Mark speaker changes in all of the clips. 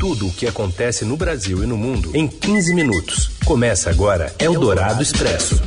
Speaker 1: Tudo o que acontece no Brasil e no mundo em 15 minutos. Começa agora Eldorado Expresso.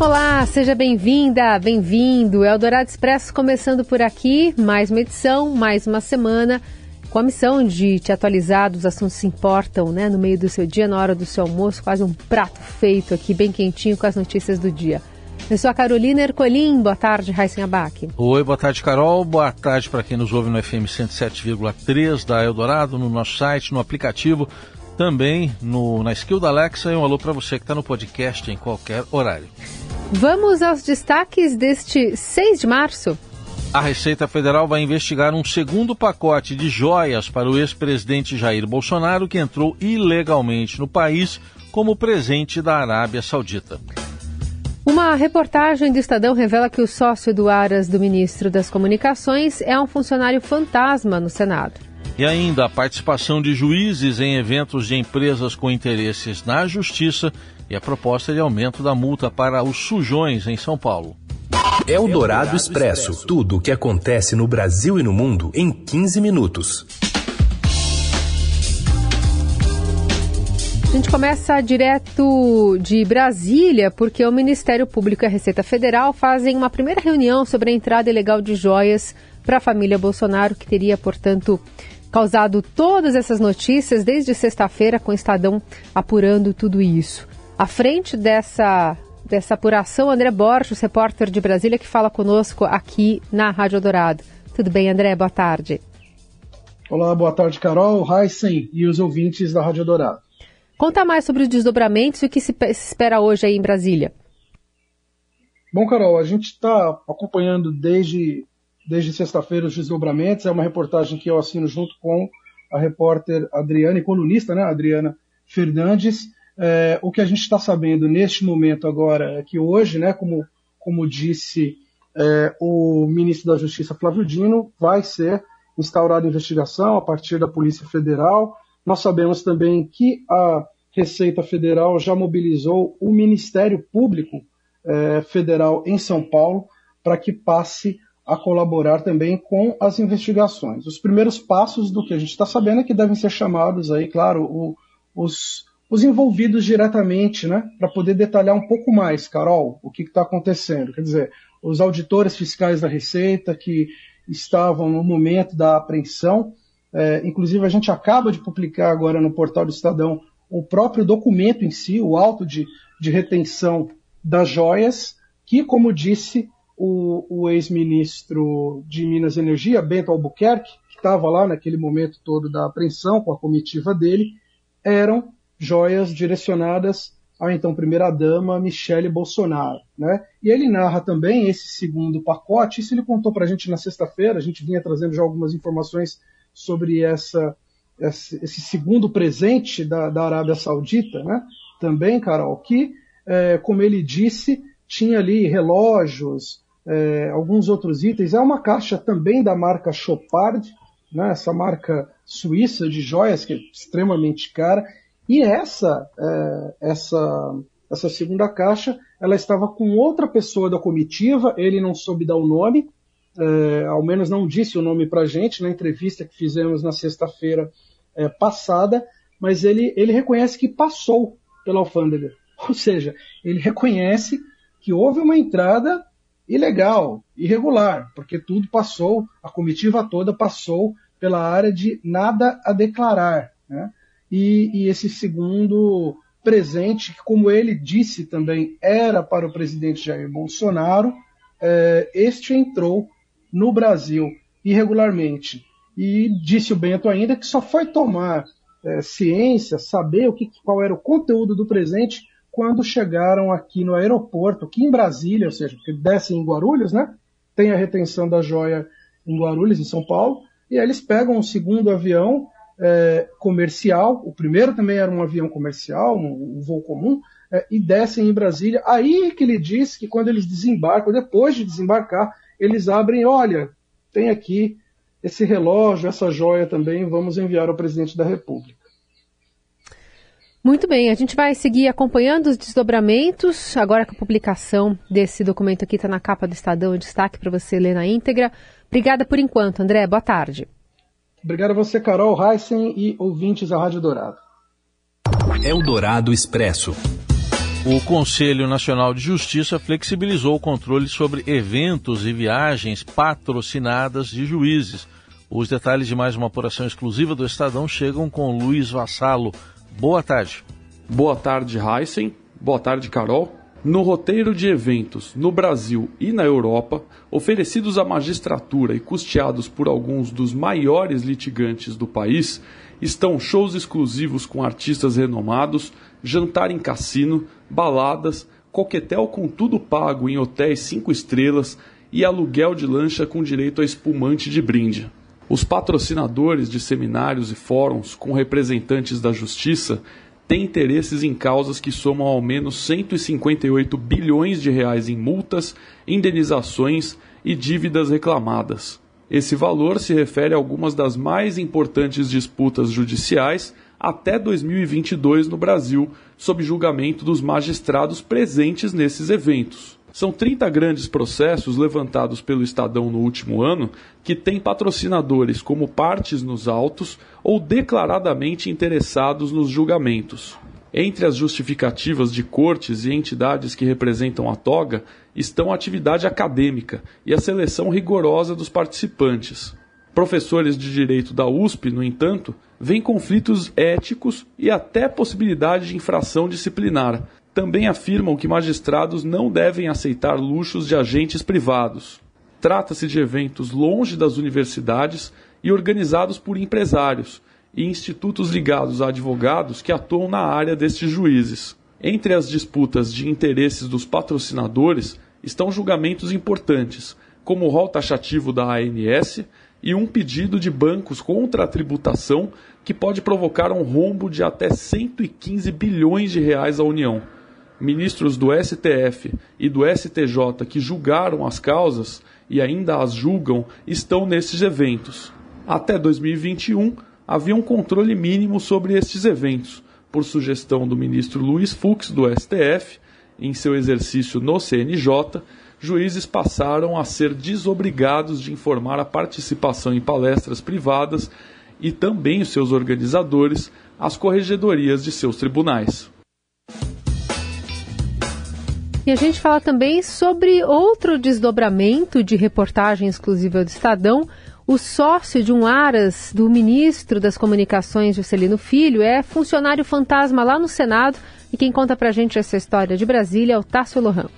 Speaker 2: Olá, seja bem-vinda, bem-vindo. Eldorado Expresso começando por aqui, mais uma edição, mais uma semana, com a missão de te atualizar dos assuntos que importam, né, no meio do seu dia, na hora do seu almoço, quase um prato feito aqui, bem quentinho com as notícias do dia. Eu sou a Carolina Ercolim. Boa tarde, Raíssen Abac.
Speaker 3: Oi, boa tarde, Carol. Boa tarde para quem nos ouve no FM 107,3 da Eldorado, no nosso site, no aplicativo, também no, na skill da Alexa. E um alô para você que está no podcast em qualquer horário.
Speaker 2: Vamos aos destaques deste 6 de março.
Speaker 3: A Receita Federal vai investigar um segundo pacote de joias para o ex-presidente Jair Bolsonaro, que entrou ilegalmente no país como presente da Arábia Saudita.
Speaker 2: Uma reportagem do Estadão revela que o sócio do Aras do ministro das Comunicações é um funcionário fantasma no Senado.
Speaker 3: E ainda a participação de juízes em eventos de empresas com interesses na justiça e a proposta de aumento da multa para os sujões em São Paulo.
Speaker 1: É o Dourado Expresso. Tudo o que acontece no Brasil e no mundo em 15 minutos.
Speaker 2: A gente começa direto de Brasília, porque o Ministério Público e a Receita Federal fazem uma primeira reunião sobre a entrada ilegal de joias para a família Bolsonaro, que teria, portanto, causado todas essas notícias desde sexta-feira, com o Estadão apurando tudo isso. À frente dessa, dessa apuração, André Borges, repórter de Brasília, que fala conosco aqui na Rádio Dourado. Tudo bem, André? Boa tarde.
Speaker 4: Olá, boa tarde, Carol, Heisen e os ouvintes da Rádio Dourado.
Speaker 2: Conta mais sobre os desdobramentos e o que se espera hoje aí em Brasília.
Speaker 4: Bom, Carol, a gente está acompanhando desde, desde sexta-feira os desdobramentos. É uma reportagem que eu assino junto com a repórter Adriana e colunista, né, Adriana Fernandes. É, o que a gente está sabendo neste momento agora é que hoje, né, como, como disse é, o ministro da Justiça Flávio Dino, vai ser instaurada investigação a partir da Polícia Federal nós sabemos também que a Receita Federal já mobilizou o Ministério Público eh, Federal em São Paulo para que passe a colaborar também com as investigações. Os primeiros passos do que a gente está sabendo é que devem ser chamados aí, claro, o, os, os, envolvidos diretamente, né, para poder detalhar um pouco mais, Carol, o que está acontecendo. Quer dizer, os auditores fiscais da Receita que estavam no momento da apreensão é, inclusive, a gente acaba de publicar agora no portal do Estadão o próprio documento em si, o auto de, de retenção das joias, que, como disse o, o ex-ministro de Minas e Energia, Bento Albuquerque, que estava lá naquele momento todo da apreensão com a comitiva dele, eram joias direcionadas à então primeira-dama Michele Bolsonaro. Né? E ele narra também esse segundo pacote, isso ele contou para a gente na sexta-feira, a gente vinha trazendo já algumas informações sobre essa, esse segundo presente da, da Arábia Saudita, né? também, Carol, que, é, como ele disse, tinha ali relógios, é, alguns outros itens. É uma caixa também da marca Chopard, né? essa marca suíça de joias, que é extremamente cara. E essa, é, essa, essa segunda caixa, ela estava com outra pessoa da comitiva, ele não soube dar o nome, é, ao menos não disse o nome para gente na entrevista que fizemos na sexta-feira é, passada, mas ele, ele reconhece que passou pela alfândega. Ou seja, ele reconhece que houve uma entrada ilegal, irregular, porque tudo passou, a comitiva toda passou pela área de nada a declarar. Né? E, e esse segundo presente, que, como ele disse também, era para o presidente Jair Bolsonaro, é, este entrou no Brasil irregularmente. E disse o Bento ainda que só foi tomar é, ciência, saber o que, qual era o conteúdo do presente quando chegaram aqui no aeroporto, aqui em Brasília, ou seja, porque descem em Guarulhos, né? Tem a retenção da joia em Guarulhos, em São Paulo, e aí eles pegam um segundo avião é, comercial, o primeiro também era um avião comercial, um, um voo comum, é, e descem em Brasília. Aí que ele diz que quando eles desembarcam, depois de desembarcar, eles abrem, olha, tem aqui esse relógio, essa joia também, vamos enviar ao presidente da República.
Speaker 2: Muito bem, a gente vai seguir acompanhando os desdobramentos. Agora que a publicação desse documento aqui está na capa do Estadão, em destaque para você ler na íntegra. Obrigada por enquanto, André. Boa tarde.
Speaker 4: Obrigado a você, Carol, Heisen e ouvintes da Rádio Dourado.
Speaker 1: Eldorado Expresso.
Speaker 3: O Conselho Nacional de Justiça flexibilizou o controle sobre eventos e viagens patrocinadas de juízes. Os detalhes de mais uma apuração exclusiva do Estadão chegam com Luiz Vassalo. Boa tarde.
Speaker 5: Boa tarde, Heisen. Boa tarde, Carol. No roteiro de eventos no Brasil e na Europa, oferecidos à magistratura e custeados por alguns dos maiores litigantes do país, estão shows exclusivos com artistas renomados, jantar em cassino, baladas, coquetel com tudo pago em hotéis cinco estrelas e aluguel de lancha com direito a espumante de brinde. Os patrocinadores de seminários e fóruns com representantes da justiça têm interesses em causas que somam ao menos 158 bilhões de reais em multas, indenizações e dívidas reclamadas. Esse valor se refere a algumas das mais importantes disputas judiciais até 2022 no Brasil, sob julgamento dos magistrados presentes nesses eventos. São 30 grandes processos levantados pelo Estadão no último ano que têm patrocinadores como partes nos autos ou declaradamente interessados nos julgamentos. Entre as justificativas de cortes e entidades que representam a toga estão a atividade acadêmica e a seleção rigorosa dos participantes. Professores de direito da USP, no entanto, veem conflitos éticos e até possibilidade de infração disciplinar. Também afirmam que magistrados não devem aceitar luxos de agentes privados. Trata-se de eventos longe das universidades e organizados por empresários e institutos ligados a advogados que atuam na área destes juízes. Entre as disputas de interesses dos patrocinadores estão julgamentos importantes, como o rol taxativo da ANS e um pedido de bancos contra a tributação que pode provocar um rombo de até 115 bilhões de reais à União. Ministros do STF e do STJ que julgaram as causas e ainda as julgam estão nesses eventos. Até 2021, havia um controle mínimo sobre estes eventos, por sugestão do ministro Luiz Fux, do STF, em seu exercício no CNJ, juízes passaram a ser desobrigados de informar a participação em palestras privadas e também os seus organizadores às corregedorias de seus tribunais.
Speaker 2: E a gente fala também sobre outro desdobramento de reportagem exclusiva do Estadão o sócio de um aras do ministro das Comunicações, Juscelino Filho, é funcionário fantasma lá no Senado e quem conta pra gente essa história de Brasília é o Tássio Lohan.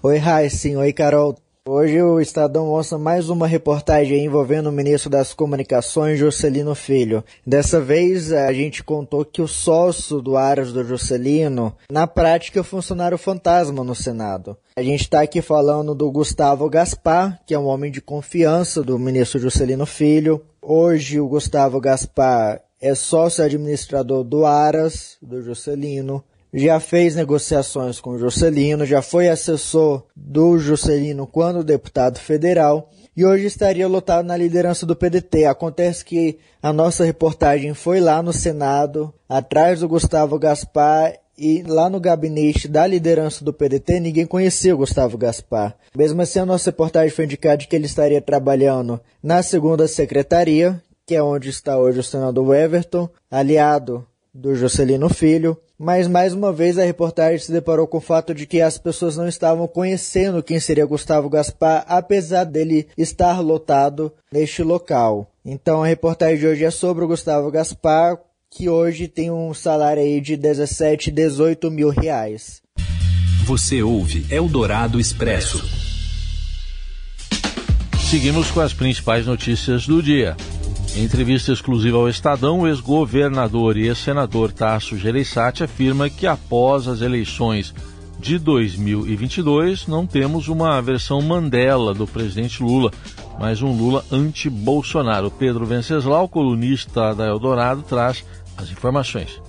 Speaker 6: Oi, Raíssen. Oi, Carol. Hoje o Estadão mostra mais uma reportagem envolvendo o ministro das Comunicações, Juscelino Filho. Dessa vez a gente contou que o sócio do Aras do Juscelino, na prática, é funcionário fantasma no Senado. A gente está aqui falando do Gustavo Gaspar, que é um homem de confiança do ministro Juscelino Filho. Hoje o Gustavo Gaspar é sócio administrador do Aras, do Juscelino já fez negociações com Juscelino, já foi assessor do Juscelino quando deputado federal e hoje estaria lotado na liderança do PDT. Acontece que a nossa reportagem foi lá no Senado, atrás do Gustavo Gaspar e lá no gabinete da liderança do PDT ninguém conhecia o Gustavo Gaspar. Mesmo assim, a nossa reportagem foi indicada que ele estaria trabalhando na segunda secretaria, que é onde está hoje o senador Everton, aliado do Juscelino Filho, mas mais uma vez a reportagem se deparou com o fato de que as pessoas não estavam conhecendo quem seria Gustavo Gaspar, apesar dele estar lotado neste local. Então a reportagem de hoje é sobre o Gustavo Gaspar, que hoje tem um salário aí de 17, 18 mil reais.
Speaker 1: Você ouve Eldorado Expresso.
Speaker 3: Seguimos com as principais notícias do dia. Em entrevista exclusiva ao Estadão, o ex-governador e ex-senador Tasso Gereissati afirma que após as eleições de 2022 não temos uma versão Mandela do presidente Lula, mas um Lula anti-Bolsonaro. Pedro Venceslau, colunista da Eldorado, traz as informações.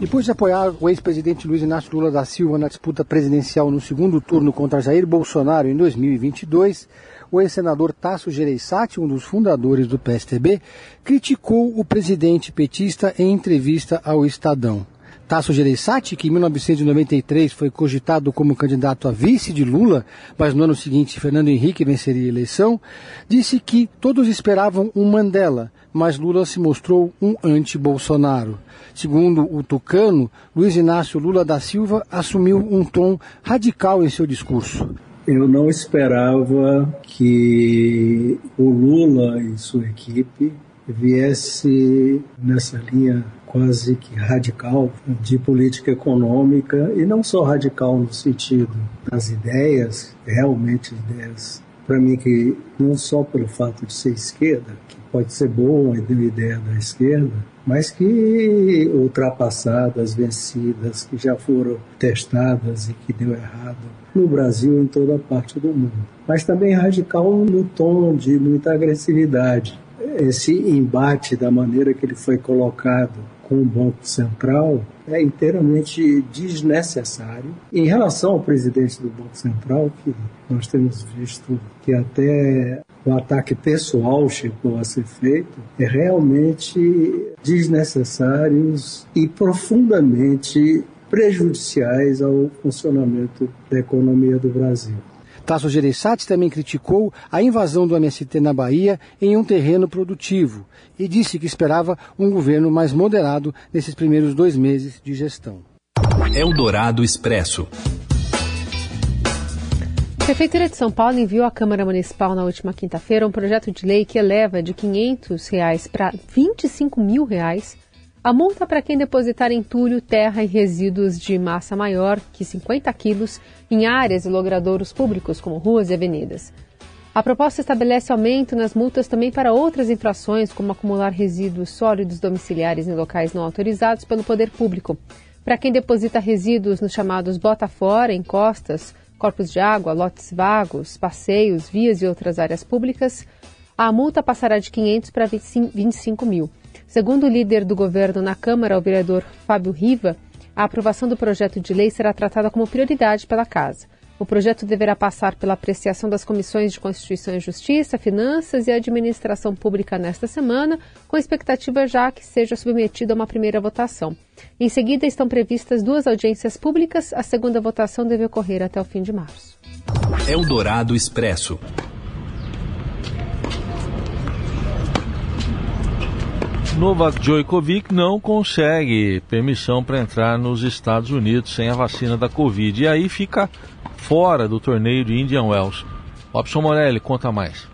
Speaker 7: Depois de apoiar o ex-presidente Luiz Inácio Lula da Silva na disputa presidencial no segundo turno contra Jair Bolsonaro em 2022, o ex-senador Tasso Gereissati, um dos fundadores do PSTB, criticou o presidente petista em entrevista ao Estadão. Tasso Gereissati, que em 1993 foi cogitado como candidato a vice de Lula, mas no ano seguinte Fernando Henrique venceria a eleição, disse que todos esperavam um Mandela, mas Lula se mostrou um anti-Bolsonaro. Segundo o Tucano, Luiz Inácio Lula da Silva assumiu um tom radical em seu discurso.
Speaker 8: Eu não esperava que o Lula e sua equipe viesse nessa linha quase que radical de política econômica e não só radical no sentido das ideias, realmente ideias. Para mim que não só pelo fato de ser esquerda, que pode ser boa a ideia da esquerda, mas que ultrapassadas, vencidas, que já foram testadas e que deu errado no Brasil e em toda parte do mundo. Mas também radical no tom de muita agressividade. Esse embate da maneira que ele foi colocado com o Banco Central é inteiramente desnecessário. Em relação ao presidente do Banco Central, que nós temos visto que até o ataque pessoal chegou a ser feito, é realmente desnecessários e profundamente prejudiciais ao funcionamento da economia do Brasil.
Speaker 7: Tasso Gereissati também criticou a invasão do MST na Bahia em um terreno produtivo e disse que esperava um governo mais moderado nesses primeiros dois meses de gestão.
Speaker 1: Eldorado Expresso.
Speaker 2: A Prefeitura de São Paulo enviou à Câmara Municipal na última quinta-feira um projeto de lei que eleva de 500 reais para 25 mil reais a multa para quem depositar entulho, terra e resíduos de massa maior que 50 quilos em áreas e logradouros públicos, como ruas e avenidas. A proposta estabelece aumento nas multas também para outras infrações, como acumular resíduos sólidos domiciliares em locais não autorizados pelo poder público. Para quem deposita resíduos nos chamados bota fora, encostas, corpos de água, lotes vagos, passeios, vias e outras áreas públicas, a multa passará de 500 para 25 mil. Segundo o líder do governo na Câmara, o vereador Fábio Riva, a aprovação do projeto de lei será tratada como prioridade pela Casa. O projeto deverá passar pela apreciação das comissões de Constituição e Justiça, Finanças e Administração Pública nesta semana, com expectativa já que seja submetido a uma primeira votação. Em seguida, estão previstas duas audiências públicas. A segunda votação deve ocorrer até o fim de março.
Speaker 1: Eldorado Expresso.
Speaker 3: Novak Djokovic não consegue permissão para entrar nos Estados Unidos sem a vacina da Covid. E aí fica fora do torneio de Indian Wells. Robson Morelli, conta mais.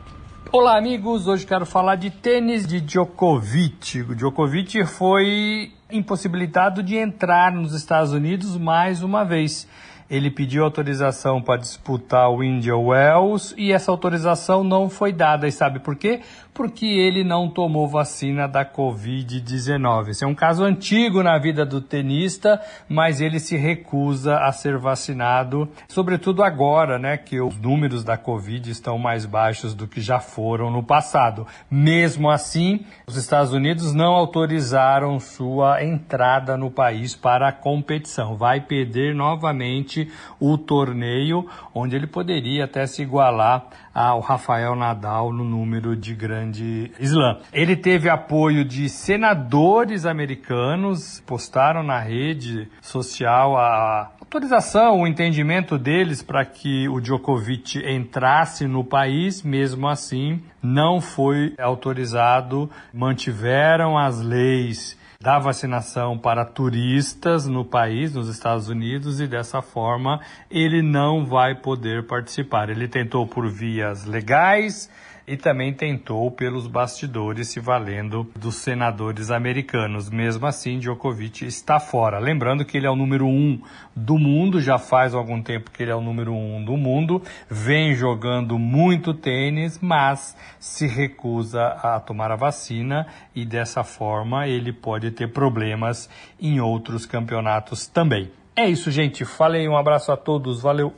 Speaker 9: Olá, amigos. Hoje quero falar de tênis de Djokovic. O Djokovic foi impossibilitado de entrar nos Estados Unidos mais uma vez ele pediu autorização para disputar o India Wells e essa autorização não foi dada. E sabe por quê? Porque ele não tomou vacina da Covid-19. Esse é um caso antigo na vida do tenista, mas ele se recusa a ser vacinado, sobretudo agora, né, que os números da Covid estão mais baixos do que já foram no passado. Mesmo assim, os Estados Unidos não autorizaram sua entrada no país para a competição. Vai perder novamente o torneio, onde ele poderia até se igualar ao Rafael Nadal no número de grande slam. Ele teve apoio de senadores americanos, postaram na rede social a autorização, o entendimento deles para que o Djokovic entrasse no país, mesmo assim não foi autorizado, mantiveram as leis da vacinação para turistas no país, nos Estados Unidos, e dessa forma ele não vai poder participar. Ele tentou por vias legais e também tentou pelos bastidores se valendo dos senadores americanos. Mesmo assim, Djokovic está fora. Lembrando que ele é o número um do mundo, já faz algum tempo que ele é o número um do mundo, vem jogando muito tênis, mas se recusa a tomar a vacina e dessa forma ele pode ter problemas em outros campeonatos também. É isso, gente. Falei, um abraço a todos, valeu!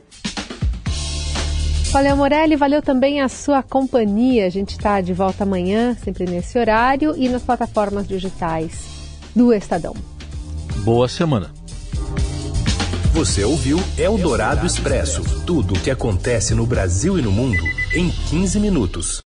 Speaker 2: Valeu, Morelli. Valeu também a sua companhia. A gente está de volta amanhã, sempre nesse horário, e nas plataformas digitais do Estadão.
Speaker 3: Boa semana.
Speaker 1: Você ouviu Eldorado Expresso tudo o que acontece no Brasil e no mundo em 15 minutos.